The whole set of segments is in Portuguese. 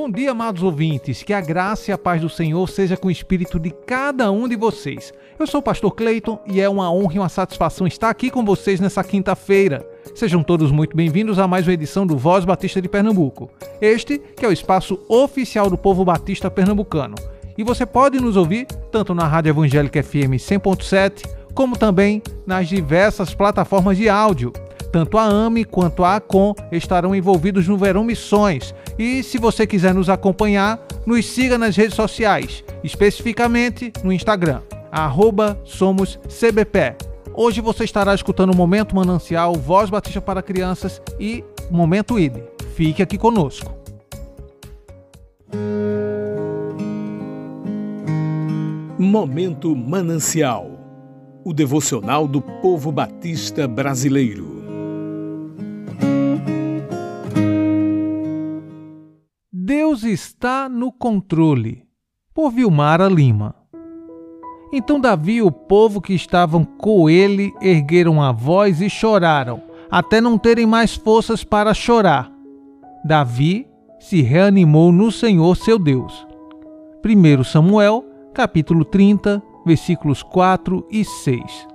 Bom dia, amados ouvintes, que a graça e a paz do Senhor seja com o espírito de cada um de vocês. Eu sou o pastor Cleiton e é uma honra e uma satisfação estar aqui com vocês nessa quinta-feira. Sejam todos muito bem-vindos a mais uma edição do Voz Batista de Pernambuco. Este que é o espaço oficial do povo batista pernambucano. E você pode nos ouvir tanto na Rádio Evangélica FM 100.7, como também nas diversas plataformas de áudio. Tanto a AME quanto a ACOM estarão envolvidos no Verão Missões. E se você quiser nos acompanhar, nos siga nas redes sociais, especificamente no Instagram arroba somos CBP. Hoje você estará escutando o Momento Manancial, Voz Batista para Crianças e Momento ID. Fique aqui conosco. Momento Manancial o devocional do povo batista brasileiro. Está no controle. Por Vilmara Lima. Então Davi e o povo que estavam com ele ergueram a voz e choraram, até não terem mais forças para chorar. Davi se reanimou no Senhor seu Deus. 1 Samuel, capítulo 30, versículos 4 e 6.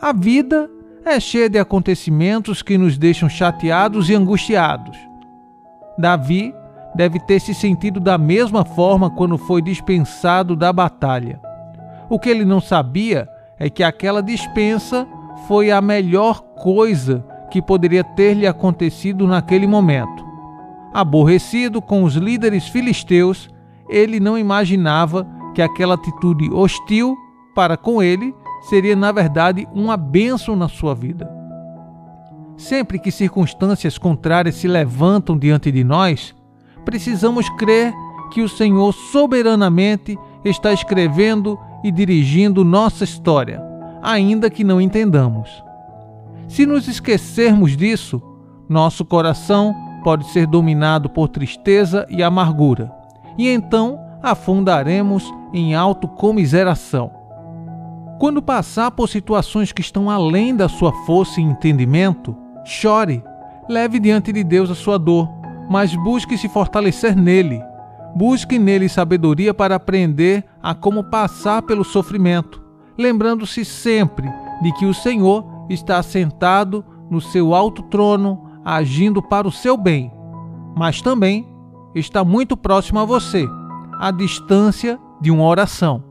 A vida é cheia de acontecimentos que nos deixam chateados e angustiados. Davi deve ter se sentido da mesma forma quando foi dispensado da batalha. O que ele não sabia é que aquela dispensa foi a melhor coisa que poderia ter lhe acontecido naquele momento. Aborrecido com os líderes filisteus, ele não imaginava que aquela atitude hostil para com ele seria, na verdade, uma bênção na sua vida. Sempre que circunstâncias contrárias se levantam diante de nós, precisamos crer que o Senhor soberanamente está escrevendo e dirigindo nossa história, ainda que não entendamos. Se nos esquecermos disso, nosso coração pode ser dominado por tristeza e amargura, e então afundaremos em autocomiseração. Quando passar por situações que estão além da sua força e entendimento, chore, leve diante de Deus a sua dor, mas busque se fortalecer nele Busque nele sabedoria para aprender a como passar pelo sofrimento, lembrando-se sempre de que o Senhor está sentado no seu alto trono, agindo para o seu bem, mas também está muito próximo a você, à distância de uma oração.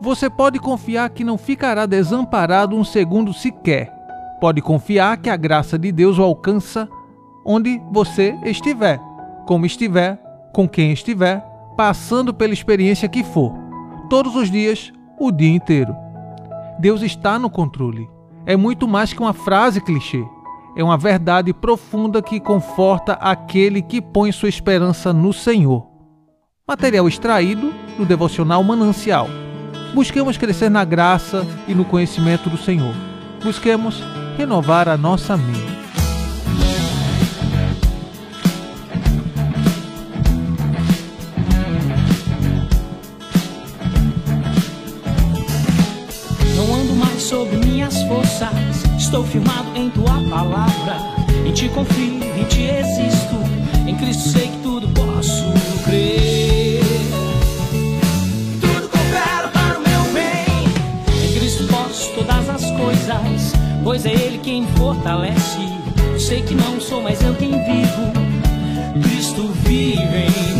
Você pode confiar que não ficará desamparado um segundo sequer. Pode confiar que a graça de Deus o alcança onde você estiver, como estiver com quem estiver, passando pela experiência que for, todos os dias, o dia inteiro. Deus está no controle. É muito mais que uma frase clichê. É uma verdade profunda que conforta aquele que põe sua esperança no Senhor. Material extraído do devocional Manancial. Busquemos crescer na graça e no conhecimento do Senhor. Busquemos renovar a nossa mente. Estou firmado em tua palavra. Em ti confio, em ti existo. Em Cristo sei que tudo posso crer. Tudo coopera para o meu bem. Em Cristo posso todas as coisas. Pois é Ele quem me fortalece. Eu sei que não sou mais eu quem vivo. Cristo vive em mim.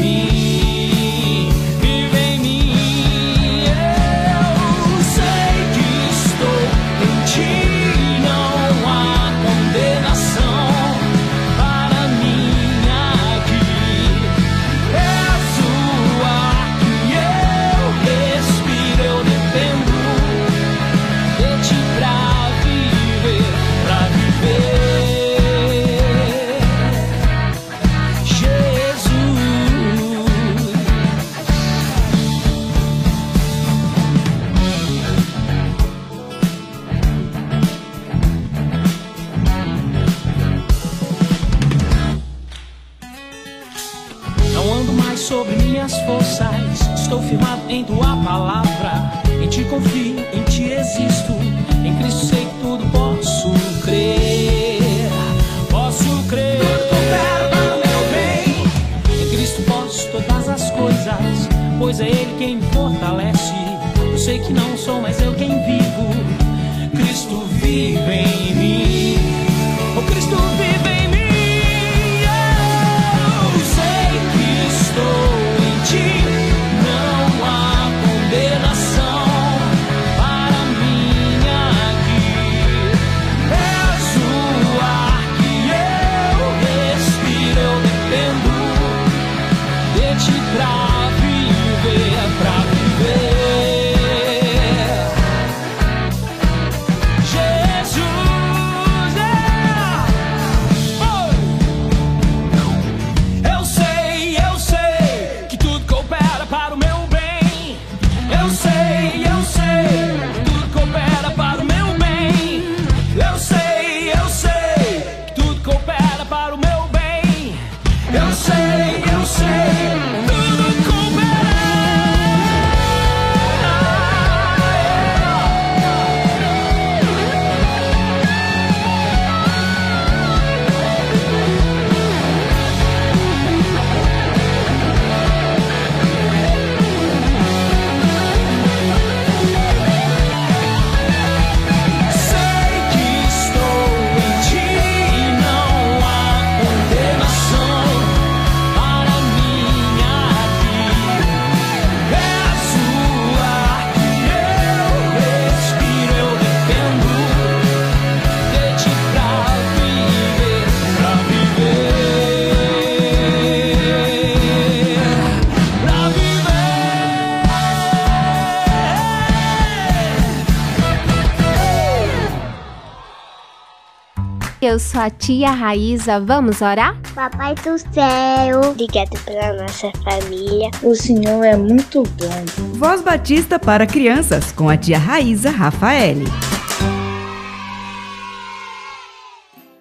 Eu sou a tia Raíza, vamos orar? Papai do céu, obrigado pela nossa família. O Senhor é muito bom. Voz Batista para crianças com a tia Raíza Rafaele.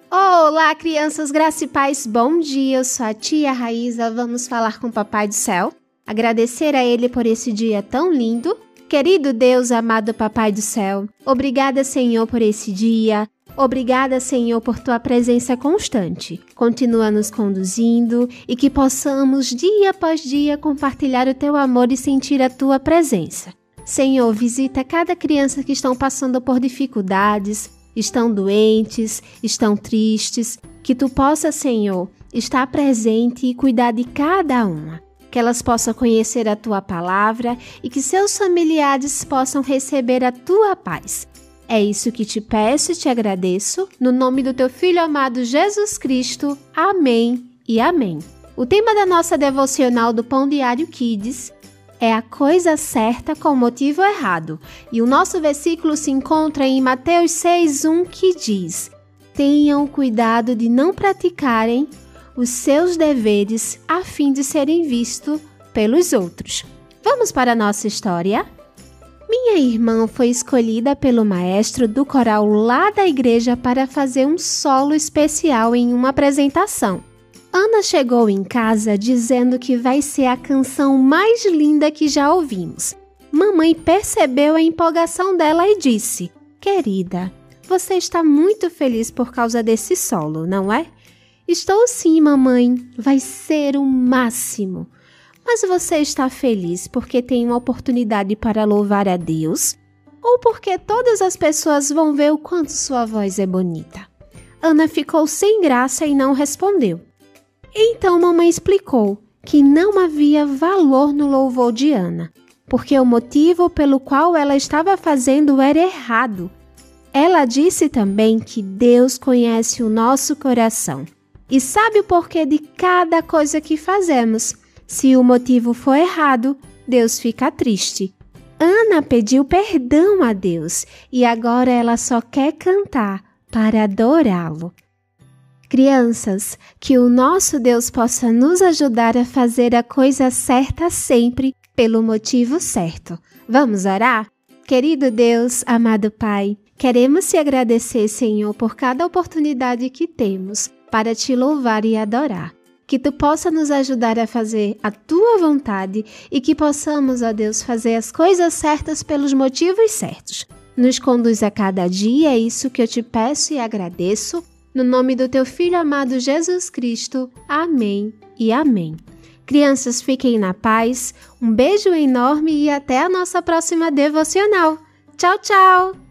Olá, crianças, graça e paz, bom dia. Eu sou a tia Raíza, vamos falar com o Papai do Céu. Agradecer a Ele por esse dia tão lindo. Querido Deus, amado Papai do Céu, obrigada, Senhor, por esse dia. Obrigada, Senhor, por tua presença constante. Continua nos conduzindo e que possamos, dia após dia, compartilhar o teu amor e sentir a tua presença. Senhor, visita cada criança que estão passando por dificuldades, estão doentes, estão tristes. Que tu possa, Senhor, estar presente e cuidar de cada uma. Que elas possam conhecer a tua palavra e que seus familiares possam receber a tua paz. É isso que te peço e te agradeço, no nome do teu Filho amado Jesus Cristo. Amém e amém. O tema da nossa devocional do Pão Diário Kids é a coisa certa com o motivo errado. E o nosso versículo se encontra em Mateus 6:1 que diz: Tenham cuidado de não praticarem os seus deveres a fim de serem vistos pelos outros. Vamos para a nossa história? Minha irmã foi escolhida pelo maestro do coral lá da igreja para fazer um solo especial em uma apresentação. Ana chegou em casa dizendo que vai ser a canção mais linda que já ouvimos. Mamãe percebeu a empolgação dela e disse: Querida, você está muito feliz por causa desse solo, não é? Estou sim, mamãe. Vai ser o máximo. Mas você está feliz porque tem uma oportunidade para louvar a Deus? Ou porque todas as pessoas vão ver o quanto sua voz é bonita? Ana ficou sem graça e não respondeu. Então mamãe explicou que não havia valor no louvor de Ana, porque o motivo pelo qual ela estava fazendo era errado. Ela disse também que Deus conhece o nosso coração e sabe o porquê de cada coisa que fazemos. Se o motivo for errado, Deus fica triste. Ana pediu perdão a Deus e agora ela só quer cantar para adorá-lo. Crianças, que o nosso Deus possa nos ajudar a fazer a coisa certa sempre pelo motivo certo. Vamos orar? Querido Deus, amado Pai, queremos te agradecer, Senhor, por cada oportunidade que temos para te louvar e adorar. Que tu possa nos ajudar a fazer a tua vontade e que possamos, ó Deus, fazer as coisas certas pelos motivos certos. Nos conduz a cada dia, é isso que eu te peço e agradeço. No nome do teu filho amado Jesus Cristo. Amém e amém. Crianças, fiquem na paz. Um beijo enorme e até a nossa próxima devocional. Tchau, tchau!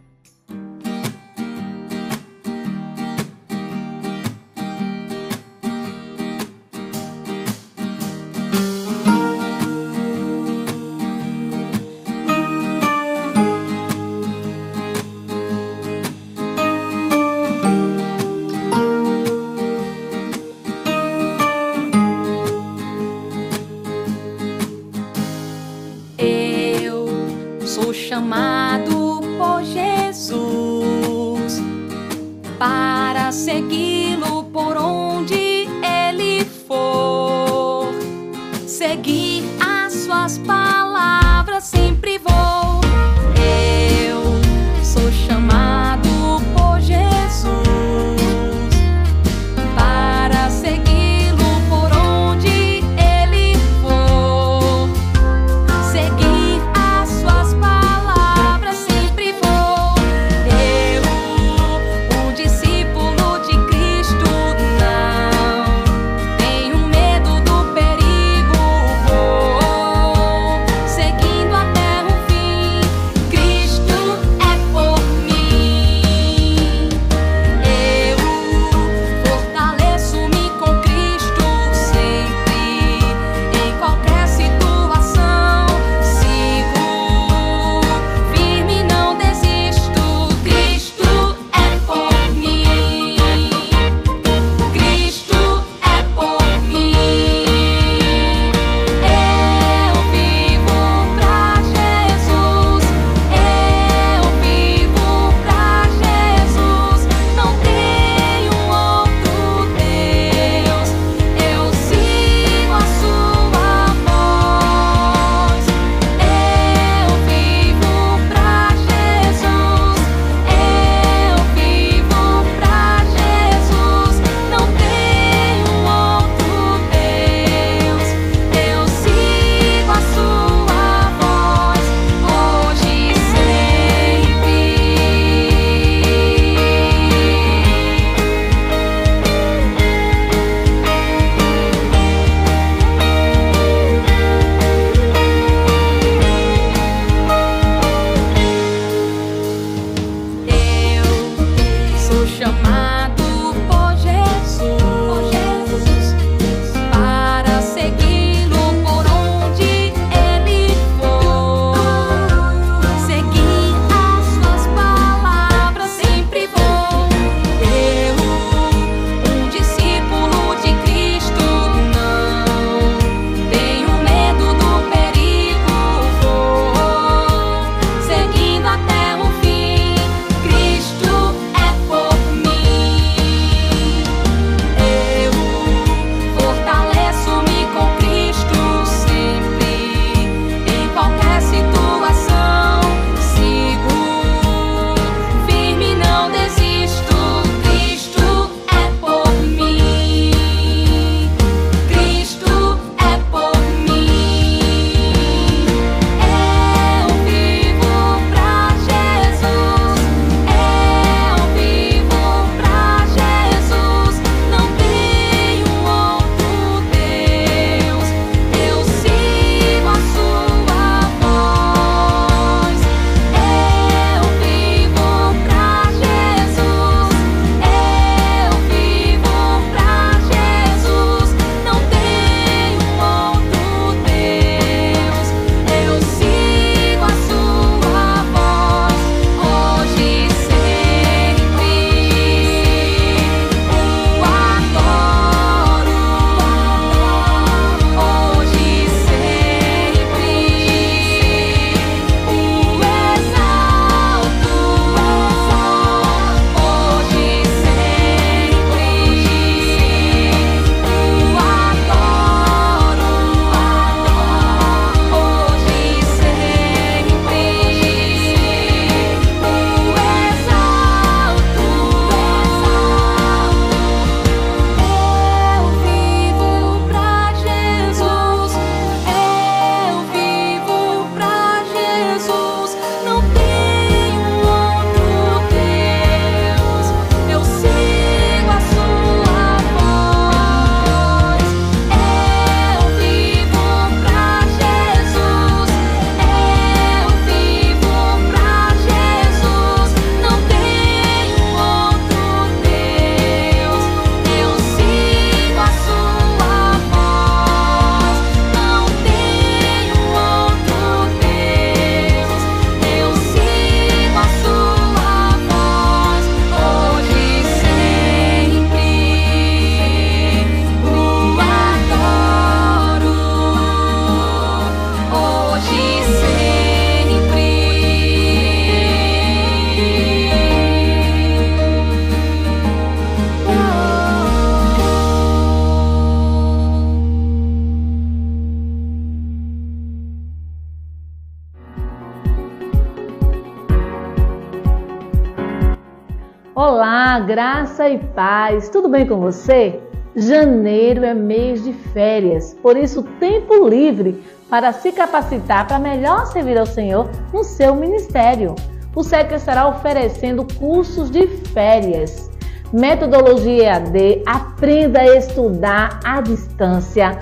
Paz. Tudo bem com você? Janeiro é mês de férias, por isso tempo livre para se capacitar para melhor servir ao Senhor no seu ministério. O SEC estará oferecendo cursos de férias. Metodologia EAD, aprenda a estudar à distância,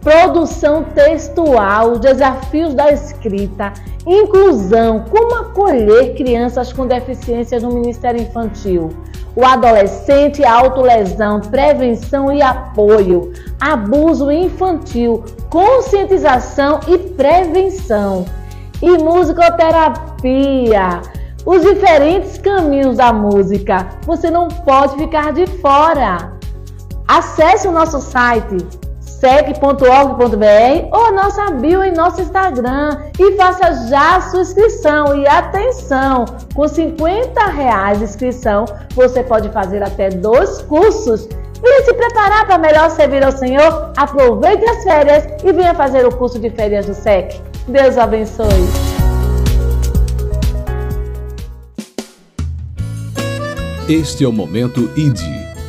produção textual, desafios da escrita, inclusão, como acolher crianças com deficiência no Ministério Infantil, o adolescente, autolesão, prevenção e apoio, abuso infantil, conscientização e prevenção, e musicoterapia. Os diferentes caminhos da música. Você não pode ficar de fora. Acesse o nosso site sec.org.br ou nossa bio em nosso Instagram e faça já a sua inscrição. E atenção, com 50 reais de inscrição, você pode fazer até dois cursos. Venha se preparar para melhor servir ao Senhor. Aproveite as férias e venha fazer o curso de férias do SEC. Deus abençoe. Este é o Momento ID.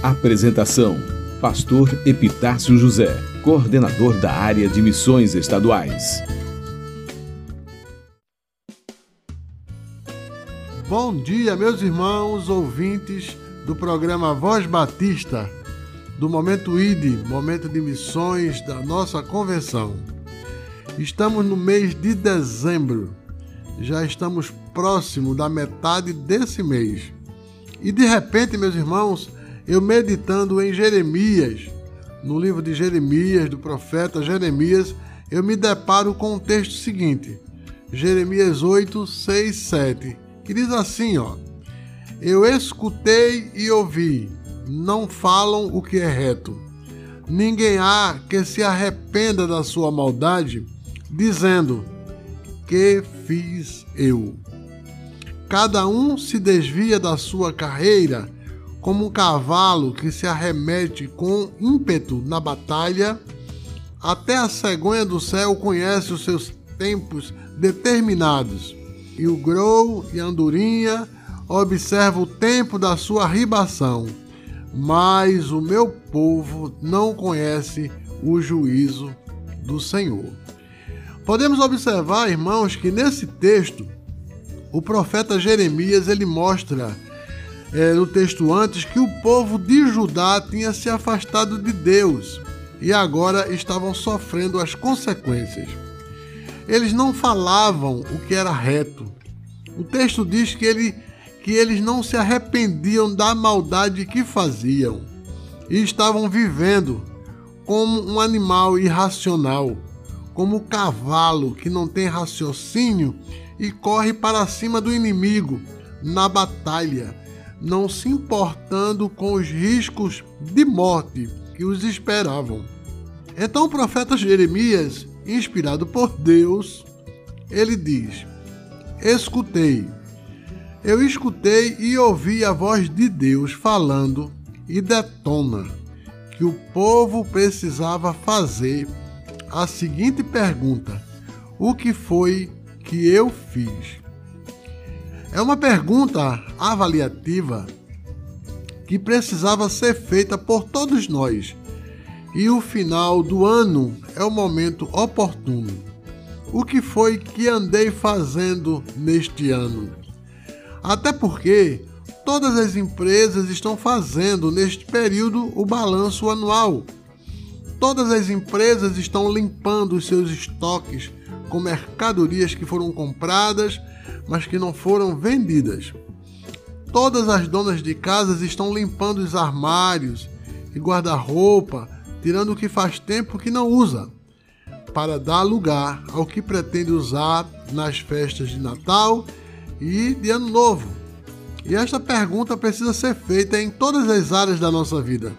Apresentação: Pastor Epitácio José coordenador da área de missões estaduais. Bom dia, meus irmãos ouvintes do programa Voz Batista, do Momento ID, Momento de Missões da nossa convenção. Estamos no mês de dezembro, já estamos próximo da metade desse mês. E de repente, meus irmãos, eu meditando em Jeremias, no livro de Jeremias, do profeta Jeremias, eu me deparo com o texto seguinte, Jeremias 8, 6, 7, que diz assim, ó: Eu escutei e ouvi, não falam o que é reto. Ninguém há que se arrependa da sua maldade, dizendo: Que fiz eu? Cada um se desvia da sua carreira como um cavalo que se arremete com ímpeto na batalha, até a cegonha do céu conhece os seus tempos determinados, e o grou e a andorinha observa o tempo da sua ribação. Mas o meu povo não conhece o juízo do Senhor. Podemos observar, irmãos, que nesse texto o profeta Jeremias ele mostra é, no texto antes que o povo de Judá tinha se afastado de Deus e agora estavam sofrendo as consequências. Eles não falavam o que era reto. O texto diz que, ele, que eles não se arrependiam da maldade que faziam e estavam vivendo como um animal irracional, como o cavalo que não tem raciocínio e corre para cima do inimigo na batalha não se importando com os riscos de morte que os esperavam. Então o profeta Jeremias, inspirado por Deus, ele diz: Escutei. Eu escutei e ouvi a voz de Deus falando e detona que o povo precisava fazer a seguinte pergunta: O que foi que eu fiz? É uma pergunta avaliativa que precisava ser feita por todos nós. E o final do ano é o momento oportuno. O que foi que andei fazendo neste ano? Até porque todas as empresas estão fazendo neste período o balanço anual. Todas as empresas estão limpando os seus estoques com mercadorias que foram compradas mas que não foram vendidas. Todas as donas de casas estão limpando os armários e guarda-roupa, tirando o que faz tempo que não usa, para dar lugar ao que pretende usar nas festas de Natal e de Ano Novo. E esta pergunta precisa ser feita em todas as áreas da nossa vida,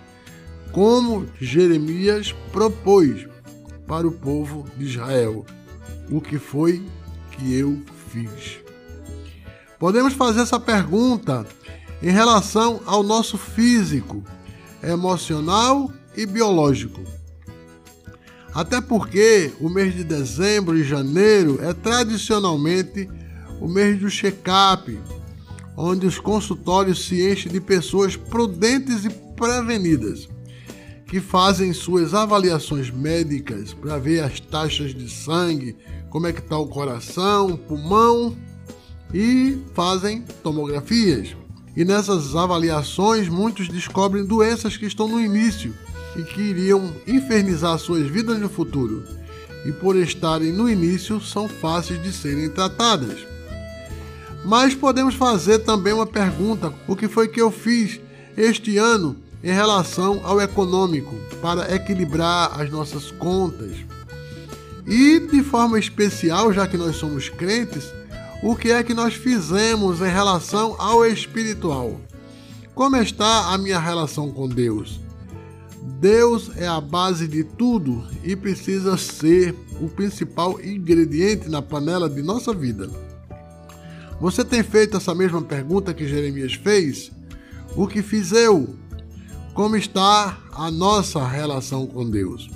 como Jeremias propôs para o povo de Israel: o que foi que eu fiz? Podemos fazer essa pergunta em relação ao nosso físico, emocional e biológico. Até porque o mês de dezembro e janeiro é tradicionalmente o mês do check-up, onde os consultórios se enchem de pessoas prudentes e prevenidas, que fazem suas avaliações médicas para ver as taxas de sangue, como é que está o coração, pulmão e fazem tomografias. E nessas avaliações, muitos descobrem doenças que estão no início e que iriam infernizar suas vidas no futuro. E por estarem no início, são fáceis de serem tratadas. Mas podemos fazer também uma pergunta: o que foi que eu fiz este ano em relação ao econômico para equilibrar as nossas contas? E de forma especial, já que nós somos crentes, o que é que nós fizemos em relação ao espiritual. Como está a minha relação com Deus? Deus é a base de tudo e precisa ser o principal ingrediente na panela de nossa vida. Você tem feito essa mesma pergunta que Jeremias fez? O que fiz eu? Como está a nossa relação com Deus?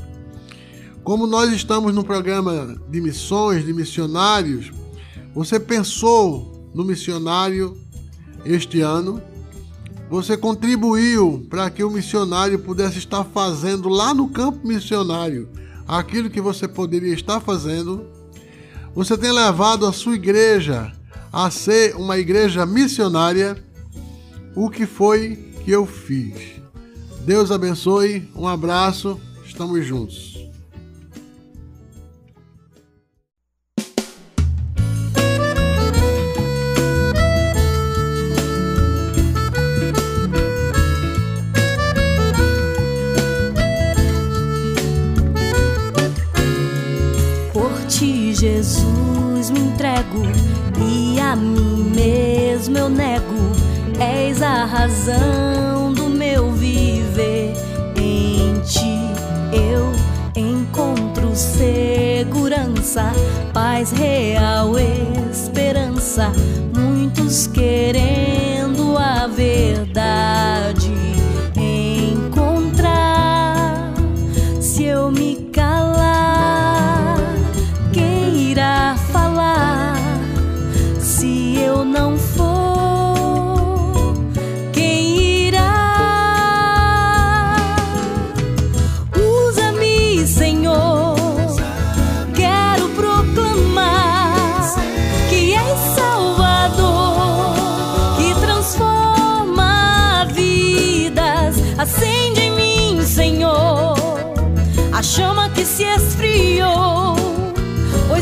Como nós estamos no programa de missões, de missionários, você pensou no missionário este ano? Você contribuiu para que o missionário pudesse estar fazendo lá no campo missionário aquilo que você poderia estar fazendo? Você tem levado a sua igreja a ser uma igreja missionária? O que foi que eu fiz? Deus abençoe, um abraço, estamos juntos. Jesus me entrego e a mim mesmo eu nego. És a razão do meu viver. Em ti eu encontro segurança, paz real, esperança. Muitos querendo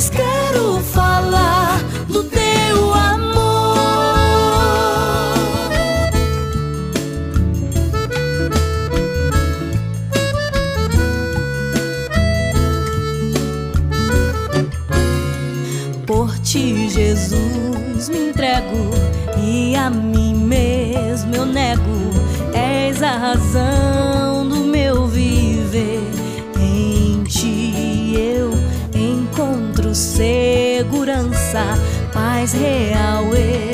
pois quero falar do teu amor. Por ti, Jesus, me entrego e a mim mesmo eu nego. És a razão real, esperança.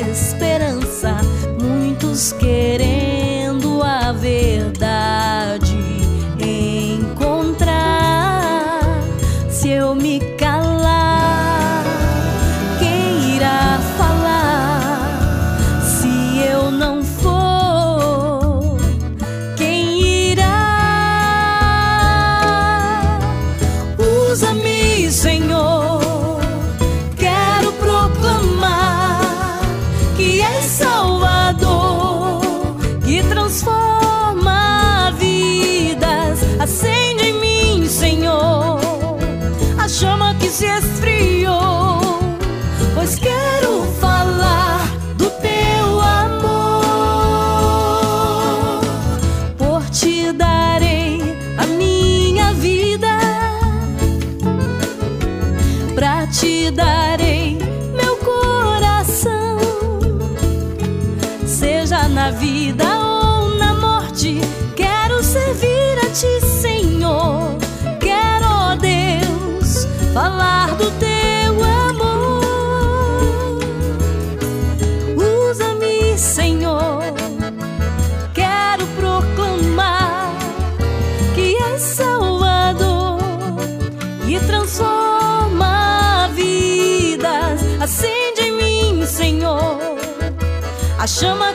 Chama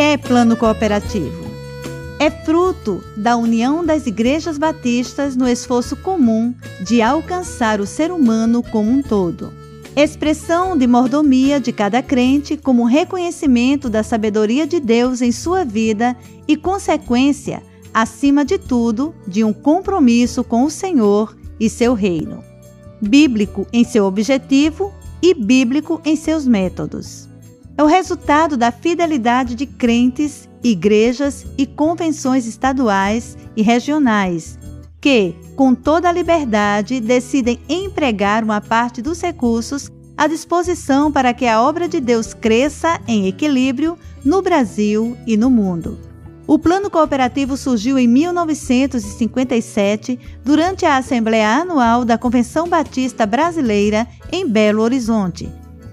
é plano cooperativo? É fruto da união das igrejas batistas no esforço comum de alcançar o ser humano como um todo. Expressão de mordomia de cada crente como reconhecimento da sabedoria de Deus em sua vida e consequência, acima de tudo, de um compromisso com o Senhor e seu reino. Bíblico em seu objetivo e bíblico em seus métodos é o resultado da fidelidade de crentes, igrejas e convenções estaduais e regionais, que, com toda a liberdade, decidem empregar uma parte dos recursos à disposição para que a obra de Deus cresça em equilíbrio no Brasil e no mundo. O Plano Cooperativo surgiu em 1957, durante a Assembleia Anual da Convenção Batista Brasileira, em Belo Horizonte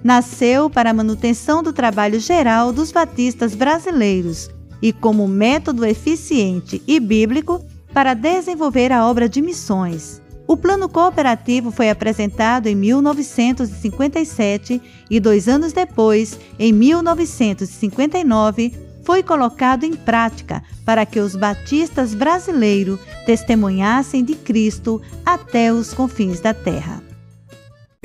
nasceu para a manutenção do trabalho geral dos batistas brasileiros e como método eficiente e bíblico para desenvolver a obra de missões. O plano cooperativo foi apresentado em 1957 e dois anos depois, em 1959, foi colocado em prática para que os batistas brasileiros testemunhassem de Cristo até os confins da terra.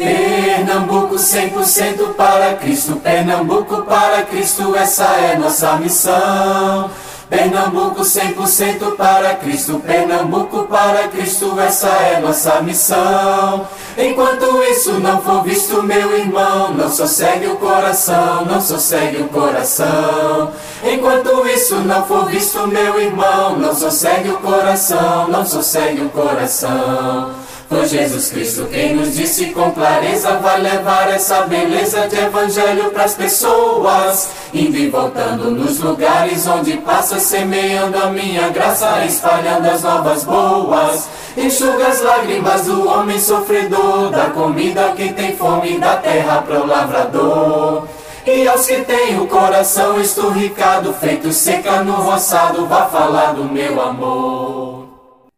Pernambuco 100% para Cristo, Pernambuco para Cristo, essa é nossa missão. Pernambuco 100% para Cristo, Pernambuco para Cristo, essa é nossa missão. Enquanto isso não for visto, meu irmão, não sossegue o coração, não sossegue o coração. Enquanto isso não for visto, meu irmão, não sossegue o coração, não sossegue o coração. Foi Jesus Cristo quem nos disse com clareza vai levar essa beleza de evangelho pras pessoas, indo e voltando nos lugares onde passa, semeando a minha graça, espalhando as novas boas. Enxuga as lágrimas do homem sofredor, da comida a quem tem fome, da terra pro lavrador. E aos que têm o coração esturricado, feito seca no roçado, vá falar do meu amor.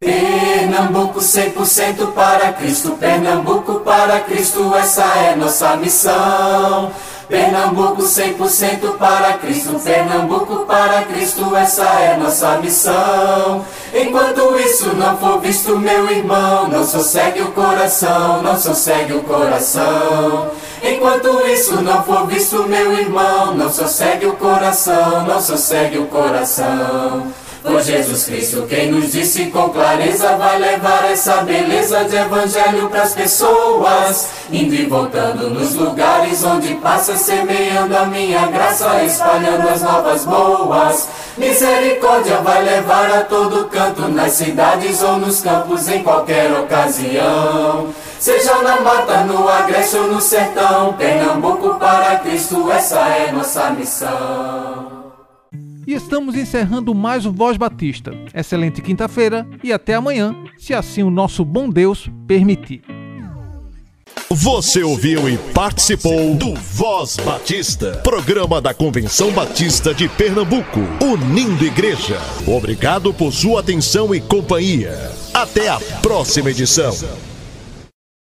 Pernambuco 100% para Cristo, Pernambuco para Cristo, essa é nossa missão. Pernambuco 100% para Cristo, Pernambuco para Cristo, essa é nossa missão. Enquanto isso não for visto, meu irmão, não sossegue o coração, não sossegue o coração. Enquanto isso não for visto, meu irmão, não sossegue o coração, não sossegue o coração. Foi Jesus Cristo quem nos disse com clareza vai levar essa beleza de evangelho pras pessoas, indo e voltando nos lugares onde passa, semeando a minha graça, espalhando as novas boas. Misericórdia vai levar a todo canto, nas cidades ou nos campos, em qualquer ocasião. Seja na mata, no agreste ou no sertão, Pernambuco para Cristo, essa é nossa missão. E estamos encerrando mais um Voz Batista. Excelente quinta-feira e até amanhã, se assim o nosso bom Deus permitir. Você ouviu e participou do Voz Batista, programa da Convenção Batista de Pernambuco, unindo igreja. Obrigado por sua atenção e companhia. Até a próxima edição.